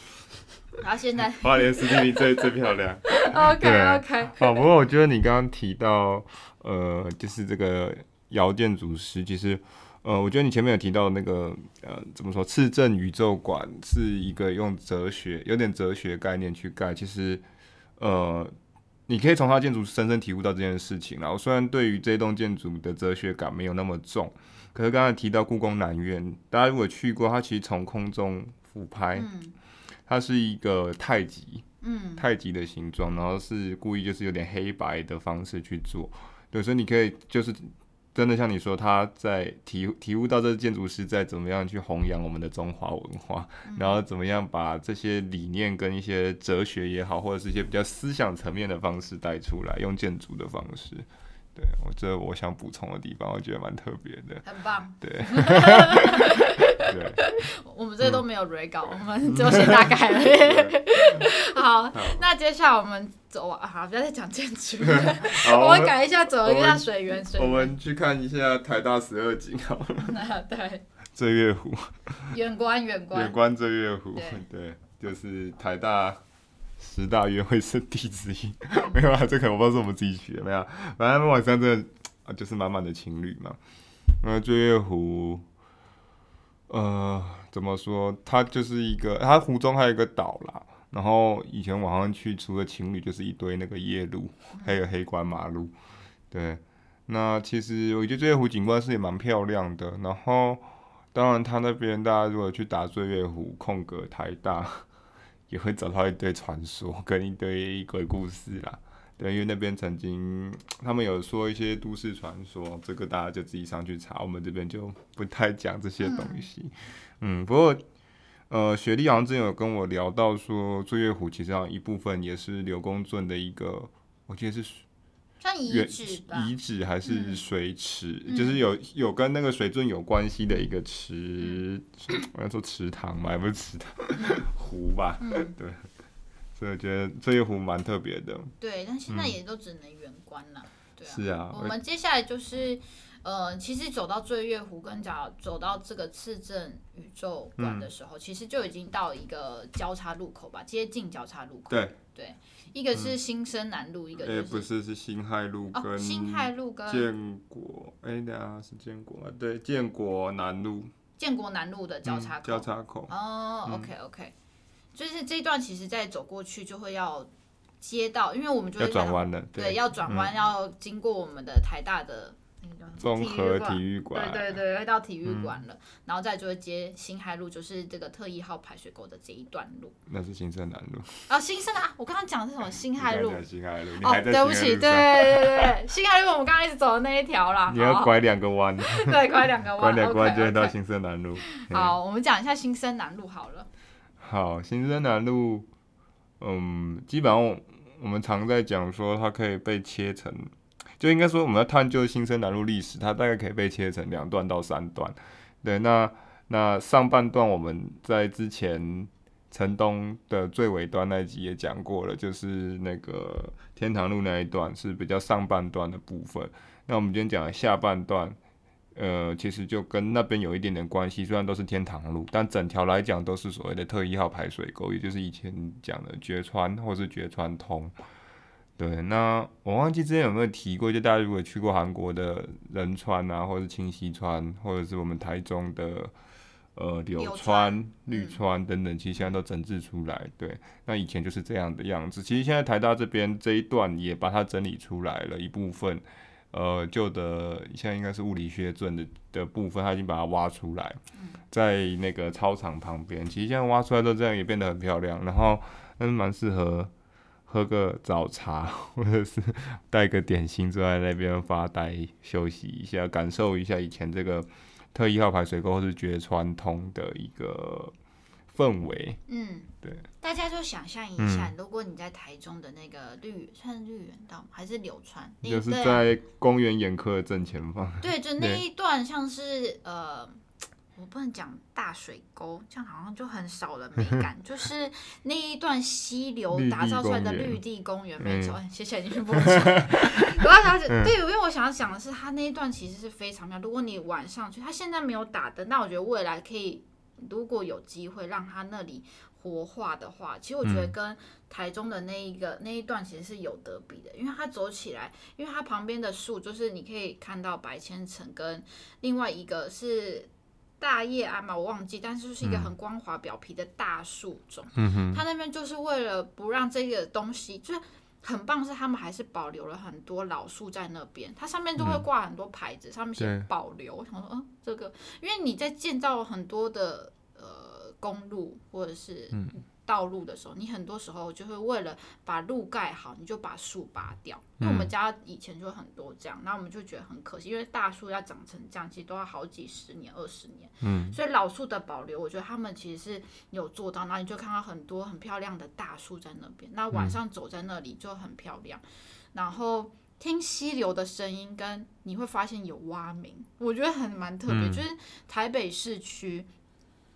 然后现在 花莲石梯坪最最漂亮。OK OK。好，不过我觉得你刚刚提到，呃，就是这个姚建筑师，其实，呃，我觉得你前面有提到那个，呃，怎么说，次正宇宙馆是一个用哲学，有点哲学概念去盖，其实，呃。你可以从它建筑深深体悟到这件事情。然后，虽然对于这栋建筑的哲学感没有那么重，可是刚才提到故宫南院，大家如果去过，它其实从空中俯拍，它是一个太极，太极的形状，然后是故意就是有点黑白的方式去做，对，所以你可以就是。真的像你说，他在体体悟到这个建筑师在怎么样去弘扬我们的中华文化，嗯、然后怎么样把这些理念跟一些哲学也好，或者是一些比较思想层面的方式带出来，用建筑的方式。对，我这我想补充的地方，我觉得蛮特别的。很棒。对。对。我们这都没有 re 稿，嗯、我们就先大概了。好，那接下来我们。走啊！好，不要再讲建筑了。我们改一下，走一下水源。水。我们去看一下台大十二景好了。对。醉月湖。远观，远观。远观醉月湖，对，就是台大十大约会圣地之一。没有啊，这可能我不知道是我们自己取的，没有。反正晚上真的啊，就是满满的情侣嘛。那醉月湖，呃，怎么说？它就是一个，它湖中还有一个岛啦。然后以前晚上去，除了情侣，就是一堆那个夜路，还有黑关马路。对，那其实我觉得醉月湖景观是也蛮漂亮的。然后，当然他那边大家如果去打醉月湖空格太大，也会找到一堆传说 跟一堆鬼故事啦。对，因为那边曾经 他们有说一些都市传说，这个大家就自己上去查，我们这边就不太讲这些东西。嗯，不过。呃，雪莉好像之前有跟我聊到说，醉月湖其实上一部分也是刘公圳的一个，我记得是像遗址吧，遗址还是水池，嗯、就是有有跟那个水圳有关系的一个池，嗯、我要说池塘嘛，也不是池塘，湖吧，嗯、对，所以我觉得这一湖蛮特别的。对，但现在也都只能远观了，嗯、对啊。是啊，我们接下来就是。呃，其实走到醉月湖跟讲走到这个次正宇宙馆的时候，嗯、其实就已经到一个交叉路口吧，接近交叉路口。对对，一个是新生南路，嗯、一个就是、欸、不是是辛亥路跟辛亥路跟建国，哎、欸，等下是建国，对，建国南路，建国南路的交叉口。嗯、交叉口。哦、oh，OK OK，就是这一段，其实再走过去就会要接到，因为我们就会要转弯了，对，对，要转弯，嗯、要经过我们的台大的。综合体育馆，对对对，会到体育馆了，嗯、然后再就会接新海路，就是这个特一号排水沟的这一段路。那是新生南路啊，新生啊，我刚刚讲的是什么？新海路。新海路。哦，对不起，对对对，新海路我们刚刚一直走的那一条啦。你要拐两个弯。对，拐两个弯。拐两个弯就会到新生南路。好，我们讲一下新生南路好了。好，新生南路，嗯，基本上我们常在讲说它可以被切成。就应该说，我们要探究新生南路历史，它大概可以被切成两段到三段。对，那那上半段我们在之前城东的最尾端那一集也讲过了，就是那个天堂路那一段是比较上半段的部分。那我们今天讲的下半段，呃，其实就跟那边有一点点关系，虽然都是天堂路，但整条来讲都是所谓的特一号排水沟，也就是以前讲的绝川或是绝川通。对，那我忘记之前有没有提过，就大家如果去过韩国的仁川啊，或者是清溪川，或者是我们台中的呃柳川、绿川等等，其实现在都整治出来。对，那以前就是这样的样子。其实现在台大这边这一段也把它整理出来了一部分，呃，旧的现在应该是物理学圳的的部分，它已经把它挖出来，在那个操场旁边。其实现在挖出来都这样，也变得很漂亮，然后嗯，蛮适合。喝个早茶，或者是带个点心，坐在那边发呆休息一下，感受一下以前这个特一号排水沟或是绝川通的一个氛围。嗯，对。大家就想象一下，嗯、如果你在台中的那个绿，算是绿园道还是柳川？就是在公园眼科的正前方。对，就那一段像是呃。我不能讲大水沟，这样好像就很少了美感。就是那一段溪流打造出来的绿地公园，没错。谢谢你们播出。我要了解，对，因为我想要讲的是，它那一段其实是非常妙。如果你晚上去，它现在没有打灯，那我觉得未来可以，如果有机会让它那里活化的话，其实我觉得跟台中的那一个那一段其实是有得比的，因为它走起来，因为它旁边的树就是你可以看到白千层，跟另外一个是。大叶桉嘛，我忘记，但是就是一个很光滑表皮的大树种。嗯哼，它那边就是为了不让这个东西，就是很棒，是他们还是保留了很多老树在那边，它上面都会挂很多牌子，嗯、上面写保留。我想说，嗯，这个，因为你在建造很多的呃公路或者是。嗯道路的时候，你很多时候就会为了把路盖好，你就把树拔掉。因为我们家以前就很多这样，那我们就觉得很可惜，因为大树要长成这样，其实都要好几十年、二十年。嗯，所以老树的保留，我觉得他们其实是有做到。那你就看到很多很漂亮的大树在那边，那晚上走在那里就很漂亮。然后听溪流的声音，跟你会发现有蛙鸣，我觉得很蛮特别。就是台北市区。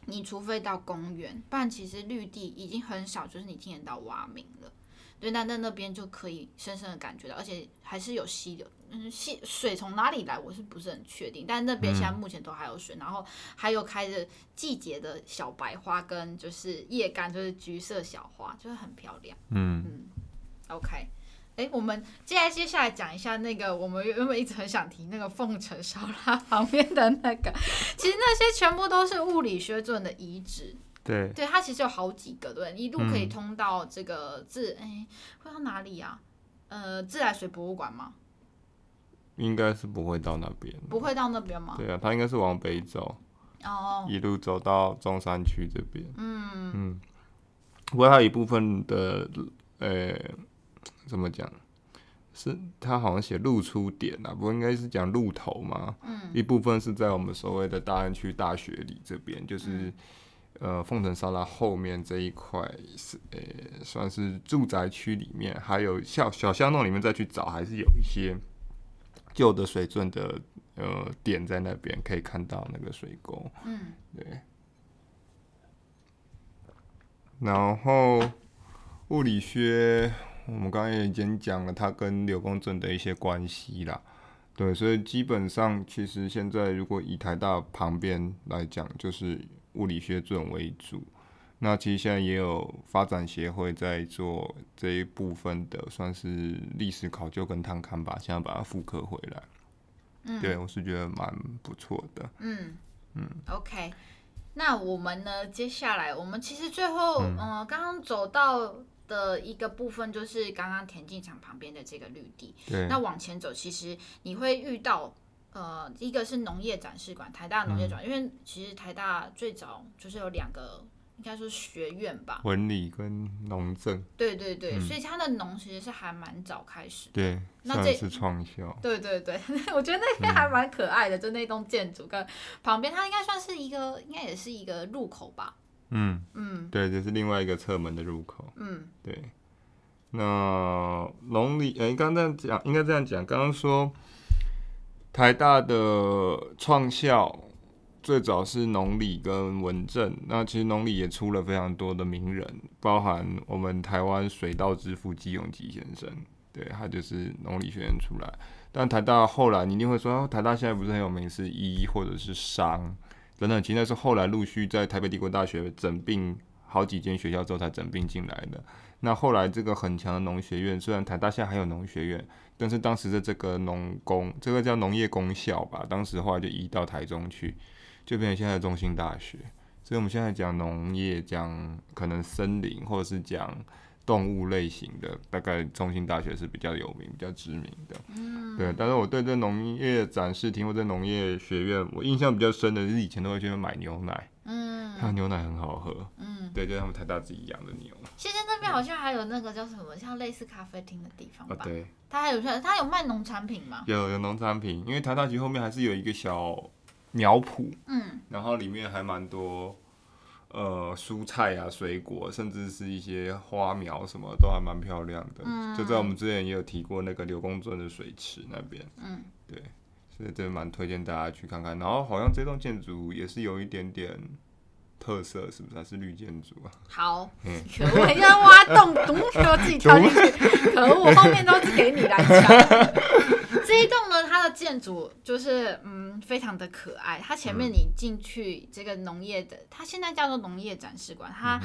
你除非到公园，不然其实绿地已经很少，就是你听得到蛙鸣了。对，那那那边就可以深深的感觉到，而且还是有溪流，嗯，溪水从哪里来，我是不是很确定？但那边现在目前都还有水，嗯、然后还有开着季节的小白花，跟就是叶干，就是橘色小花，就是很漂亮。嗯嗯，OK。哎，我们接下来接下来讲一下那个，我们原本一直很想提那个凤城烧腊 旁边的那个，其实那些全部都是物理学准的遗址。对，对，它其实有好几个，对，一路可以通到这个自，哎、嗯，会到哪里、啊？呃，自来水博物馆吗？应该是不会到那边。不会到那边吗？对啊，它应该是往北走，哦，一路走到中山区这边。嗯嗯，不过它一部分的，呃。怎么讲？是他好像写露出点啊，不过应该是讲露头吗。嗯，一部分是在我们所谓的大安区大学里这边，就是、嗯、呃凤城沙拉后面这一块是呃、欸、算是住宅区里面，还有小小巷弄里面再去找，还是有一些旧的水圳的呃点在那边可以看到那个水沟。嗯，对。然后物理学。我们刚刚也已经讲了，它跟柳公正的一些关系啦，对，所以基本上其实现在如果以台大旁边来讲，就是物理学准为主。那其实现在也有发展协会在做这一部分的，算是历史考究跟探勘吧，现在把它复刻回来。嗯，对，我是觉得蛮不错的。嗯嗯，嗯，OK，那我们呢？接下来我们其实最后，嗯，刚刚、呃、走到。的一个部分就是刚刚田径场旁边的这个绿地，对那往前走，其实你会遇到呃，一个是农业展示馆，台大农业展，嗯、因为其实台大最早就是有两个，应该说学院吧，文理跟农政。对对对，嗯、所以它的农其实是还蛮早开始的。对，那这是创校。对对对，我觉得那边还蛮可爱的，嗯、就那栋建筑跟旁边，它应该算是一个，应该也是一个入口吧。嗯嗯，对，这、就是另外一个侧门的入口。嗯，对。那龙里，哎，刚刚这样讲，应该这样讲，刚刚说。台大的创校最早是农理跟文政，那其实农理也出了非常多的名人，包含我们台湾水稻之父季永吉先生，对，他就是农理学院出来。但台大后来你一定会说，台大现在不是很有名是医或者是商等等，其实那是后来陆续在台北帝国大学整并好几间学校之后才整并进来的。那后来这个很强的农学院，虽然台大现在还有农学院。但是当时的这个农工，这个叫农业工校吧，当时后来就移到台中去，就变成现在的中心大学。所以我们现在讲农业，讲可能森林或者是讲动物类型的，大概中兴大学是比较有名、比较知名的。嗯。对，但是我对这农业展示厅或者农业学院，我印象比较深的是以前都会去买牛奶。嗯。它牛奶很好喝。嗯。对，就是他们台大自己养的牛。现在那边好像还有那个叫什么，像类似咖啡厅的地方吧？哦、对。它还有它有卖农产品吗？有有农产品，因为台大其实后面还是有一个小苗圃，嗯，然后里面还蛮多呃蔬菜啊、水果，甚至是一些花苗，什么都还蛮漂亮的。嗯，就在我们之前也有提过那个刘公圳的水池那边，嗯，对，所以真的蛮推荐大家去看看。然后好像这栋建筑也是有一点点。特色是不是还是绿建筑啊？好，嗯、可恶！人家挖洞，咚，给我自己跳进去。可恶，我后面都是给你来抢。这一栋呢，它的建筑就是嗯，非常的可爱。它前面你进去这个农业的，它现在叫做农业展示馆。它、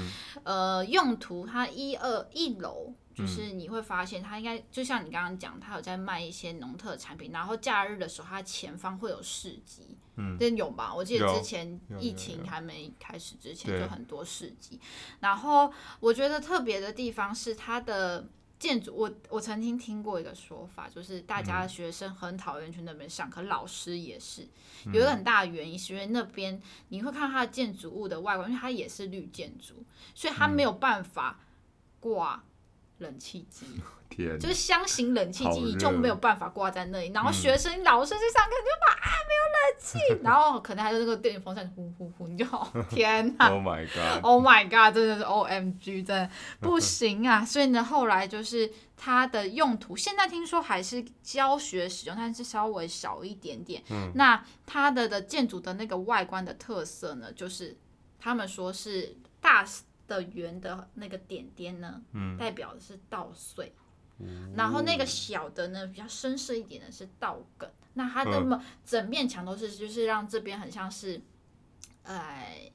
嗯、呃用途，它一二一楼。就是你会发现，它应该就像你刚刚讲，它有在卖一些农特产品，然后假日的时候，它前方会有市集，嗯，这有吧？我记得之前疫情还没开始之前就很多市集。然后我觉得特别的地方是它的建筑，我我曾经听过一个说法，就是大家的学生很讨厌去那边上课，老师也是有一个很大的原因，是因为那边你会看到它的建筑物的外观，因为它也是绿建筑，所以它没有办法挂。冷气机，天就是箱型冷气机，你就没有办法挂在那里。然后学生、嗯、老师去上课就把啊没有冷气，然后可能还有那个电风扇呼呼呼，你就好 天哪！Oh my god！Oh my god！真的是 OMG，真的不行啊！所以呢，后来就是它的用途，现在听说还是教学使用，但是稍微少一点点。嗯、那它的的建筑的那个外观的特色呢，就是他们说是大。的圆的那个点点呢，嗯、代表的是稻穗，嗯、然后那个小的呢，比较深色一点的是稻梗。那它的整面墙都是，就是让这边很像是，哎，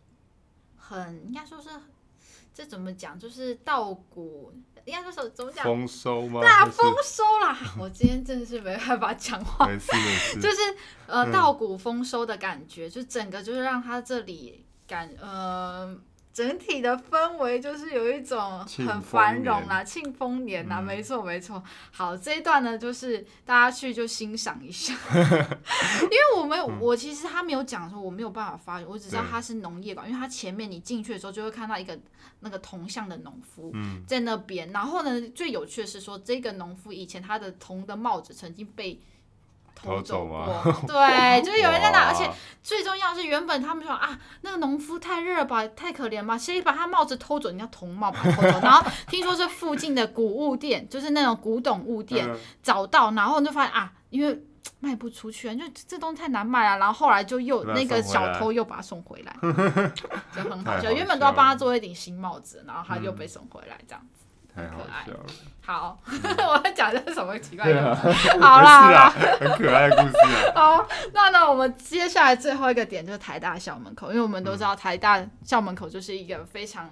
很应该说是，这怎么讲？就是稻谷，应该说是怎么讲？丰收吗？大丰收啦！我今天真的是没办法讲话，就是呃稻谷丰收的感觉，嗯、就整个就是让它这里感呃。整体的氛围就是有一种很繁荣啦，庆丰年呐，没错没错。好，这一段呢，就是大家去就欣赏一下，因为我没有，我其实他没有讲说我没有办法发言，我只知道他是农业馆，因为他前面你进去的时候就会看到一个那个铜像的农夫在那边，然后呢，最有趣的是说这个农夫以前他的铜的帽子曾经被。偷走吗，对，就是有人在那，而且最重要是原本他们说啊，那个农夫太热吧，太可怜吧，谁把他帽子偷走？人家铜帽把他偷走。然后听说是附近的古物店，就是那种古董物店找到，然后就发现啊，因为卖不出去，就这东西太难卖了。然后后来就又那个小偷又把他送回来，就很好 笑。原本都要帮他做一顶新帽子，然后他又被送回来这样子。太好笑了。好，我要讲的是什么奇怪的？好啦，很可爱的故事啊。好，那那，我们接下来最后一个点就是台大校门口，因为我们都知道台大校门口就是一个非常。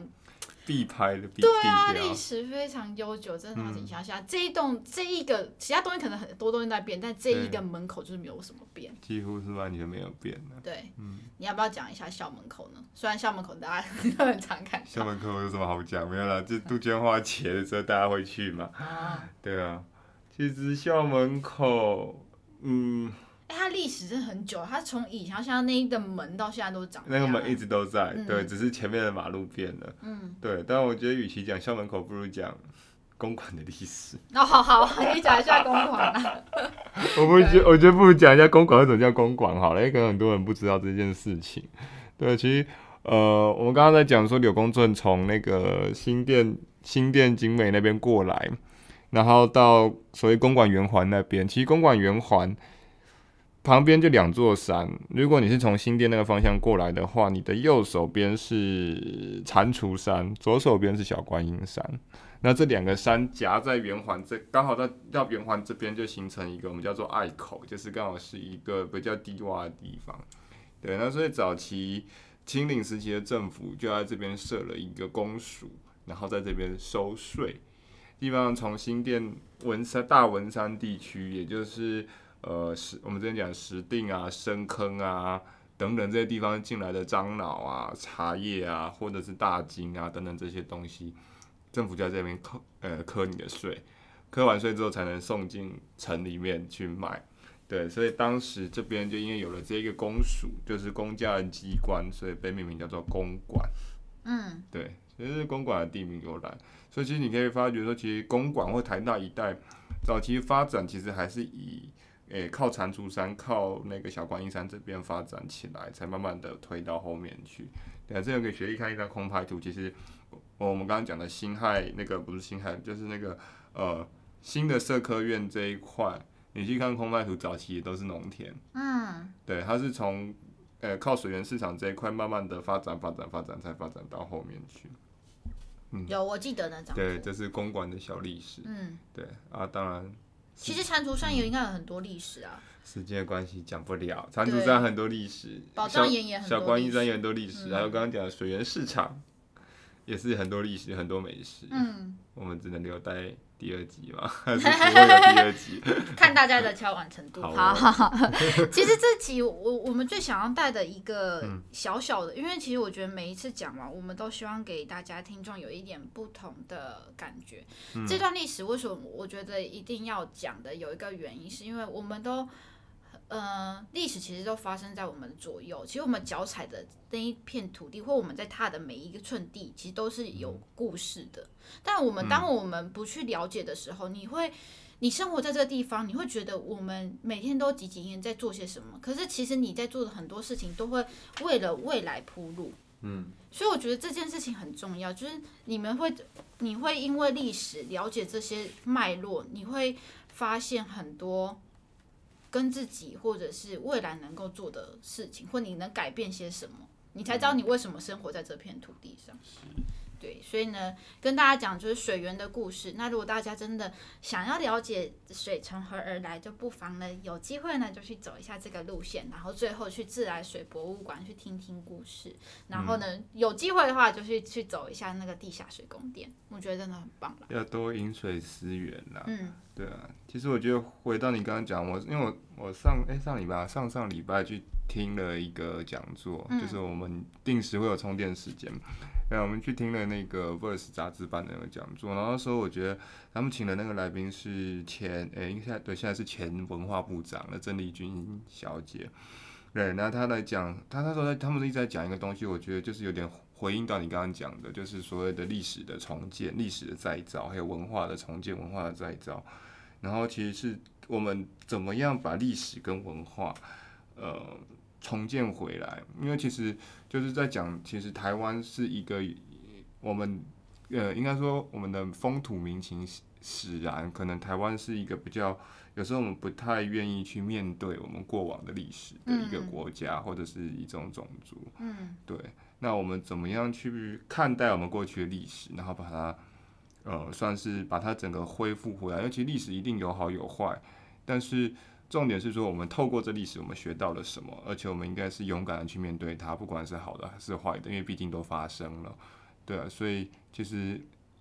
必拍的必，对啊，历史非常悠久，真的。你想想，这一栋这一个，其他东西可能很多东西在变，但这一个门口就是没有什么变，几乎是完全没有变的。对，嗯，你要不要讲一下校门口呢？虽然校门口大家 都很常看。校门口有什么好讲？没有啦，就杜鹃花节的时候大家会去嘛。啊。对啊，其实校门口，嗯，哎、欸，它历史真的很久，它从以前像那一个门到现在都长。那个门一直都在，嗯、对，只是前面的马路变了。嗯，对。但我觉得，与其讲校门口，不如讲公馆的历史。哦，好好，你讲一下公馆啊。我不觉，我觉得不如讲一下公馆为什么叫公馆好了，因为可能很多人不知道这件事情。对，其实呃，我们刚刚在讲说柳公圳从那个新店、新店景美那边过来，然后到所谓公馆圆环那边，其实公馆圆环。旁边就两座山，如果你是从新店那个方向过来的话，你的右手边是蟾蜍山，左手边是小观音山。那这两个山夹在圆环这，刚好到到圆环这边就形成一个我们叫做隘口，就是刚好是一个比较低洼的地方。对，那所以早期清领时期的政府就在这边设了一个公署，然后在这边收税。基本上从新店文山大文山地区，也就是。呃，石我们之前讲石定啊、深坑啊等等这些地方进来的樟脑啊、茶叶啊，或者是大金啊等等这些东西，政府就在这边扣呃扣你的税，扣完税之后才能送进城里面去卖。对，所以当时这边就因为有了这个公署，就是公家的机关，所以被命名叫做公馆。嗯，对，所以是公馆的地名由来。所以其实你可以发觉说，其实公馆或台大一带早期发展其实还是以诶、欸，靠蟾蜍山，靠那个小观音山这边发展起来，才慢慢的推到后面去。对啊，这个给学弟看一张空拍图。其实我们刚刚讲的辛亥那个不是辛亥，就是那个呃新的社科院这一块，你去看空拍图，早期也都是农田。嗯。对，它是从呃靠水源市场这一块慢慢的发展、发展、发展，才发展到后面去。嗯，有我记得那张。对，这是公馆的小历史。嗯。对啊，当然。其实蟾蜍山也应该有很多历史啊。时间的关系讲不了，蟾蜍山很多历史，宝藏岩也很多，小观音山也很多历史，嗯、还有刚刚讲的水源市场，也是很多历史，很多美食。嗯，我们只能留待。第二集吧，还是不会有第二集？看大家的敲完程度。好，好，好，其实这集我我们最想要带的一个小小的，嗯、因为其实我觉得每一次讲完，我们都希望给大家听众有一点不同的感觉。嗯、这段历史为什么我觉得一定要讲的？有一个原因，是因为我们都。呃，历史其实都发生在我们左右。其实我们脚踩的那一片土地，或我们在踏的每一个寸地，其实都是有故事的。但我们当我们不去了解的时候，你会，你生活在这个地方，你会觉得我们每天都汲汲营营在做些什么。可是其实你在做的很多事情，都会为了未来铺路。嗯，所以我觉得这件事情很重要，就是你们会，你会因为历史了解这些脉络，你会发现很多。跟自己或者是未来能够做的事情，或你能改变些什么，你才知道你为什么生活在这片土地上。对，所以呢，跟大家讲就是水源的故事。那如果大家真的想要了解水从何而来，就不妨呢有机会呢就去走一下这个路线，然后最后去自来水博物馆去听听故事。然后呢，嗯、有机会的话就去去走一下那个地下水宫殿，我觉得真的很棒了。要多饮水思源啦。嗯，对啊。其实我觉得回到你刚刚讲，我因为我我上哎、欸、上礼拜上上礼拜去听了一个讲座，嗯、就是我们定时会有充电时间。对，我们去听了那个《Verse》杂志版的那个讲座，然后说我觉得他们请的那个来宾是前，诶、欸，现在对，现在是前文化部长的郑丽君小姐。对，那他来讲，他那时候在，他们一直在讲一个东西，我觉得就是有点回应到你刚刚讲的，就是所谓的历史的重建、历史的再造，还有文化的重建、文化的再造。然后其实是我们怎么样把历史跟文化，呃。重建回来，因为其实就是在讲，其实台湾是一个我们呃，应该说我们的风土民情使然，可能台湾是一个比较有时候我们不太愿意去面对我们过往的历史的一个国家，嗯、或者是一种种族。嗯，对。那我们怎么样去看待我们过去的历史，然后把它呃，算是把它整个恢复回来？尤其历史一定有好有坏，但是。重点是说，我们透过这历史，我们学到了什么？而且我们应该是勇敢的去面对它，不管是好的还是坏的，因为毕竟都发生了，对啊。所以其实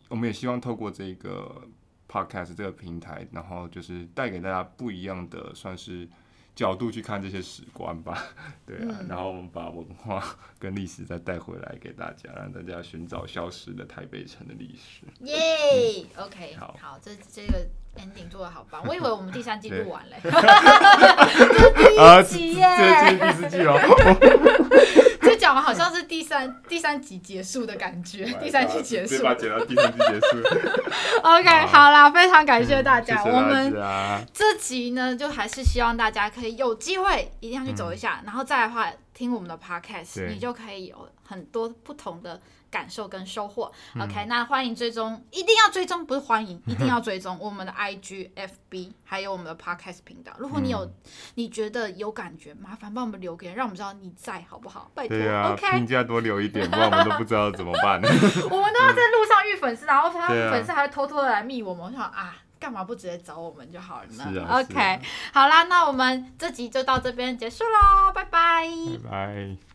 我们也希望透过这个 podcast 这个平台，然后就是带给大家不一样的，算是。角度去看这些史观吧，对啊，嗯、然后我们把文化跟历史再带回来给大家，让大家寻找消失的台北城的历史。耶、嗯、，OK，好，好，这这个 ending 做的好棒，我以为我们第三季录完嘞，第一集耶，这是第四季哦。这讲完好像是第三第三集结束的感觉，第三集结束，把剪到第三集结束。OK，好啦，非常感谢大家，我们这集呢，就还是希望大家可以有机会一定要去走一下，嗯、然后再来的话听我们的 Podcast，你就可以有很多不同的。感受跟收获，OK，那欢迎追踪，一定要追踪，不是欢迎，一定要追踪我们的 IG、FB，还有我们的 Podcast 频道。如果你有，嗯、你觉得有感觉，麻烦帮我们留言，让我们知道你在，好不好？拜托，啊，OK，评价多留一点，不然我们都不知道怎么办。我们都要在路上遇粉丝，然后他粉丝还会偷偷的来密我们，我想啊，干嘛不直接找我们就好了呢？啊，OK，好啦，那我们这集就到这边结束喽，拜拜，拜拜。